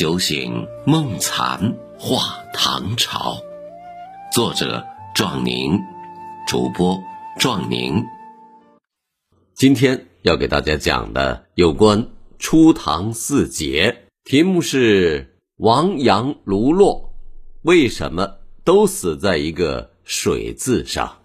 酒醒梦残画唐朝。作者：壮宁，主播：壮宁。今天要给大家讲的有关初唐四杰，题目是王杨卢骆，为什么都死在一个水字上？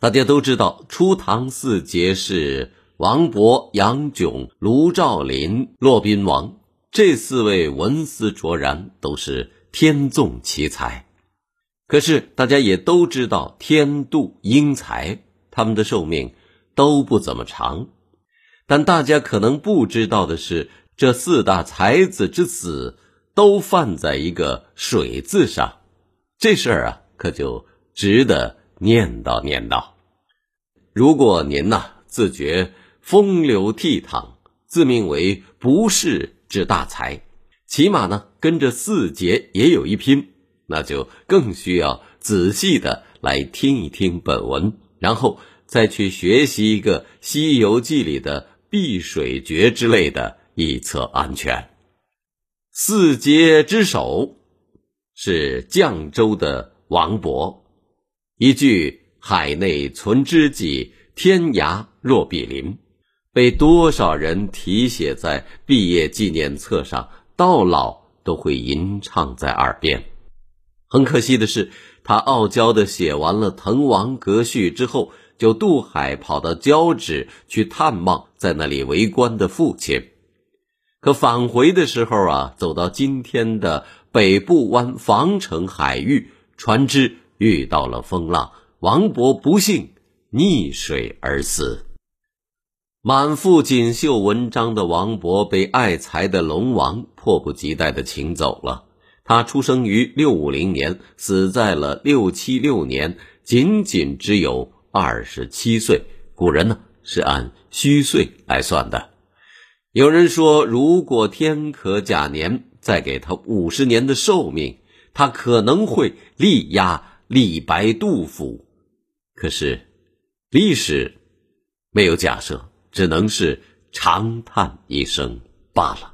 大家都知道，初唐四杰是王勃、杨炯、卢照邻、骆宾王，这四位文思卓然，都是天纵奇才。可是大家也都知道，天妒英才，他们的寿命。都不怎么长，但大家可能不知道的是，这四大才子之死都犯在一个“水”字上，这事儿啊，可就值得念叨念叨。如果您呐自觉风流倜傥，自命为不世之大才，起码呢跟着四杰也有一拼，那就更需要仔细的来听一听本文，然后。再去学习一个《西游记》里的碧水诀之类的，以策安全。四杰之首是绛州的王勃，一句“海内存知己，天涯若比邻”，被多少人题写在毕业纪念册上，到老都会吟唱在耳边。很可惜的是，他傲娇的写完了《滕王阁序》之后。就渡海跑到交趾去探望在那里为官的父亲，可返回的时候啊，走到今天的北部湾防城海域，船只遇到了风浪，王勃不幸溺水而死。满腹锦绣文章的王勃被爱才的龙王迫不及待的请走了。他出生于六五零年，死在了六七六年，仅仅只有。二十七岁，古人呢是按虚岁来算的。有人说，如果天可假年，再给他五十年的寿命，他可能会力压李白、杜甫。可是，历史没有假设，只能是长叹一声罢了。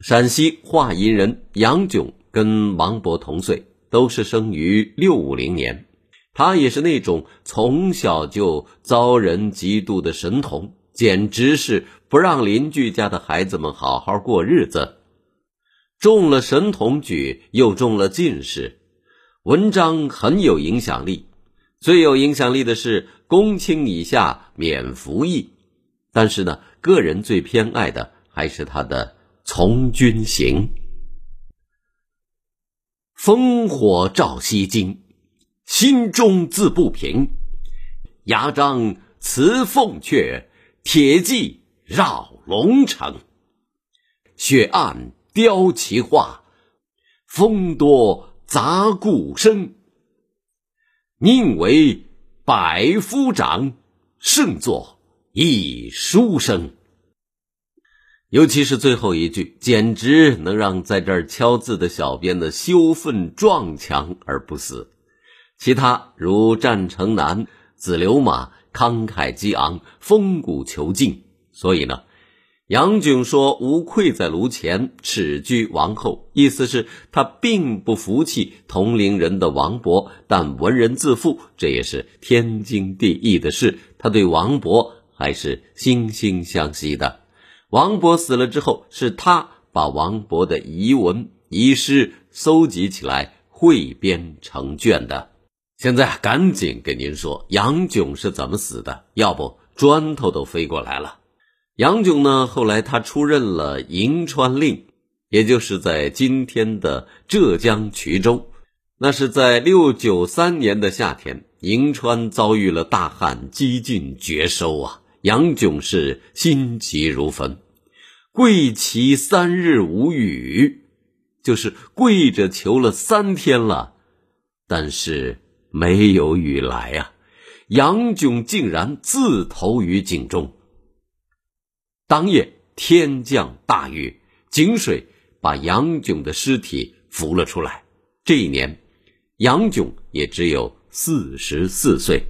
陕西华阴人杨炯跟王勃同岁，都是生于六五零年。他也是那种从小就遭人嫉妒的神童，简直是不让邻居家的孩子们好好过日子。中了神童举，又中了进士，文章很有影响力。最有影响力的是公卿以下免服役，但是呢，个人最偏爱的还是他的《从军行》。烽火照西京。心中自不平，牙璋辞凤阙，铁骑绕龙城。雪暗雕旗画，风多杂鼓声。宁为百夫长，胜作一书生。尤其是最后一句，简直能让在这儿敲字的小编的羞愤撞墙而不死。其他如战城南、子流马，慷慨激昂，风骨遒劲。所以呢，杨炯说无愧在炉前，耻居王后，意思是他并不服气同龄人的王勃，但文人自负，这也是天经地义的事。他对王勃还是惺惺相惜的。王勃死了之后，是他把王勃的遗文遗诗搜集起来，汇编成卷的。现在赶紧给您说杨炯是怎么死的，要不砖头都飞过来了。杨炯呢，后来他出任了银川令，也就是在今天的浙江衢州。那是在六九三年的夏天，银川遭遇了大旱，几近绝收啊。杨炯是心急如焚，跪祈三日无雨，就是跪着求了三天了，但是。没有雨来啊！杨炯竟然自投于井中。当夜天降大雨，井水把杨炯的尸体浮了出来。这一年，杨炯也只有四十四岁。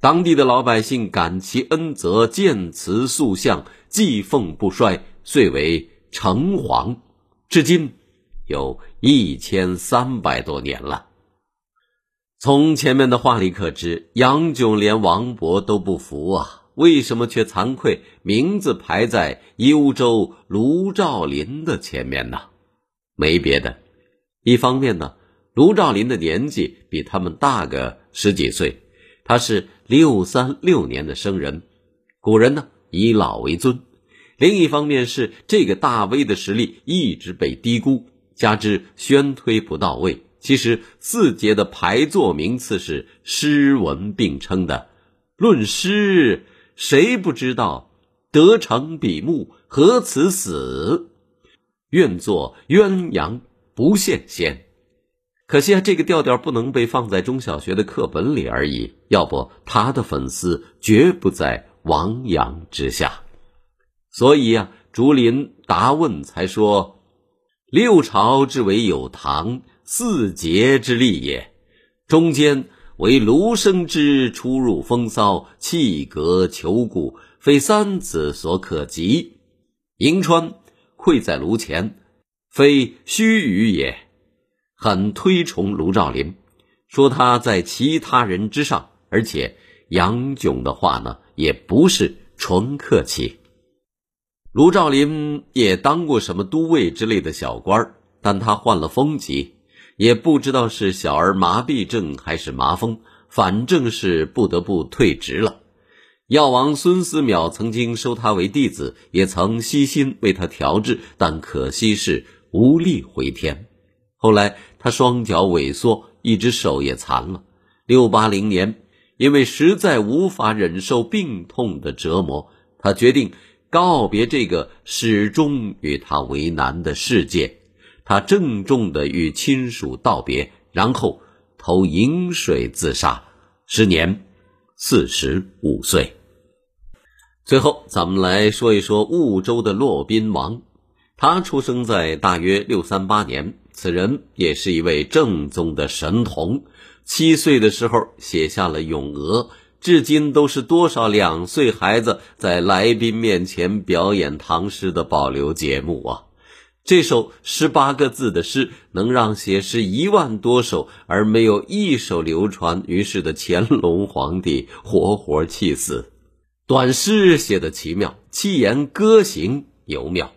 当地的老百姓感其恩泽，建祠塑像，祭奉不衰，遂为城隍，至今有一千三百多年了。从前面的话里可知，杨炯连王勃都不服啊，为什么却惭愧名字排在幽州卢照邻的前面呢？没别的，一方面呢，卢照邻的年纪比他们大个十几岁，他是六三六年的生人，古人呢以老为尊；另一方面是这个大威的实力一直被低估，加之宣推不到位。其实四节的排座名次是诗文并称的，论诗，谁不知道“得成比目何辞死”？愿作鸳鸯不羡仙，可惜啊，这个调调不能被放在中小学的课本里而已。要不，他的粉丝绝不在王阳之下。所以呀，竹林答问才说：“六朝之为有唐，四杰之立也。中间为卢生之出入风骚，气格求故，非三子所可及。银川。”愧在卢前，非虚语也。很推崇卢照邻，说他在其他人之上，而且杨炯的话呢，也不是纯客气。卢照邻也当过什么都尉之类的小官但他患了风疾，也不知道是小儿麻痹症还是麻风，反正是不得不退职了。药王孙思邈曾经收他为弟子，也曾悉心为他调治，但可惜是无力回天。后来他双脚萎缩，一只手也残了。六八零年，因为实在无法忍受病痛的折磨，他决定告别这个始终与他为难的世界。他郑重地与亲属道别，然后投饮水自杀，时年四十五岁。最后，咱们来说一说婺州的骆宾王。他出生在大约六三八年，此人也是一位正宗的神童。七岁的时候写下了《咏鹅》，至今都是多少两岁孩子在来宾面前表演唐诗的保留节目啊！这首十八个字的诗，能让写诗一万多首而没有一首流传于世的乾隆皇帝活活气死。短诗写得奇妙，七言歌行尤妙。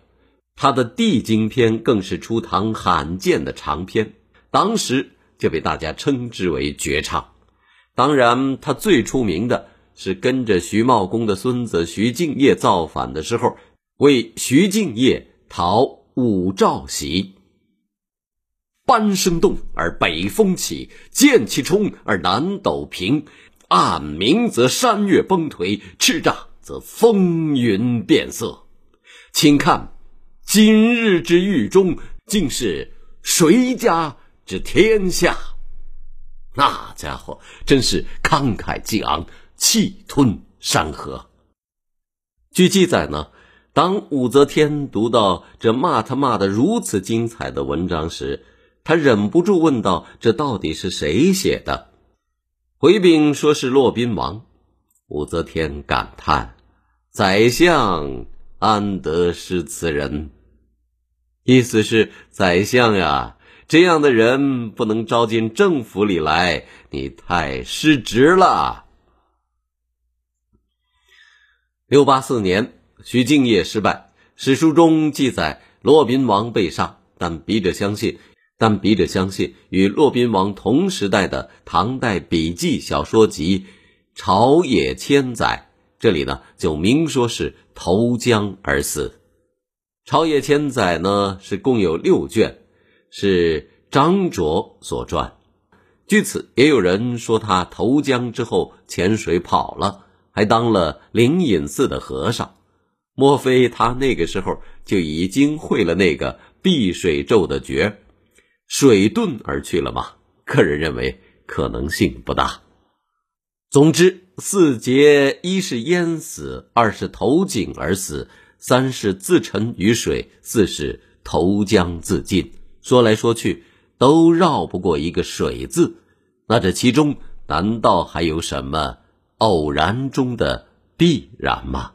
他的《地经篇》更是初唐罕见的长篇，当时就被大家称之为绝唱。当然，他最出名的是跟着徐茂公的孙子徐敬业造反的时候，为徐敬业讨武曌檄。班声动而北风起，剑气冲而南斗平。暗明则山岳崩颓，叱咤则风云变色。请看今日之狱中，竟是谁家之天下？那家伙真是慷慨激昂，气吞山河。据记载呢，当武则天读到这骂他骂的如此精彩的文章时，他忍不住问道：“这到底是谁写的？”回禀说是骆宾王，武则天感叹：“宰相安得失此人？”意思是宰相呀，这样的人不能招进政府里来，你太失职了。六八四年，徐敬业失败，史书中记载骆宾王被杀，但笔者相信。但笔者相信，与骆宾王同时代的唐代笔记小说集《朝野千载》，这里呢就明说是投江而死。《朝野千载》呢是共有六卷，是张卓所撰。据此，也有人说他投江之后潜水跑了，还当了灵隐寺的和尚。莫非他那个时候就已经会了那个避水咒的诀？水遁而去了吗？个人认为可能性不大。总之，四劫一是淹死，二是投井而死，三是自沉于水，四是投江自尽。说来说去，都绕不过一个“水”字。那这其中难道还有什么偶然中的必然吗？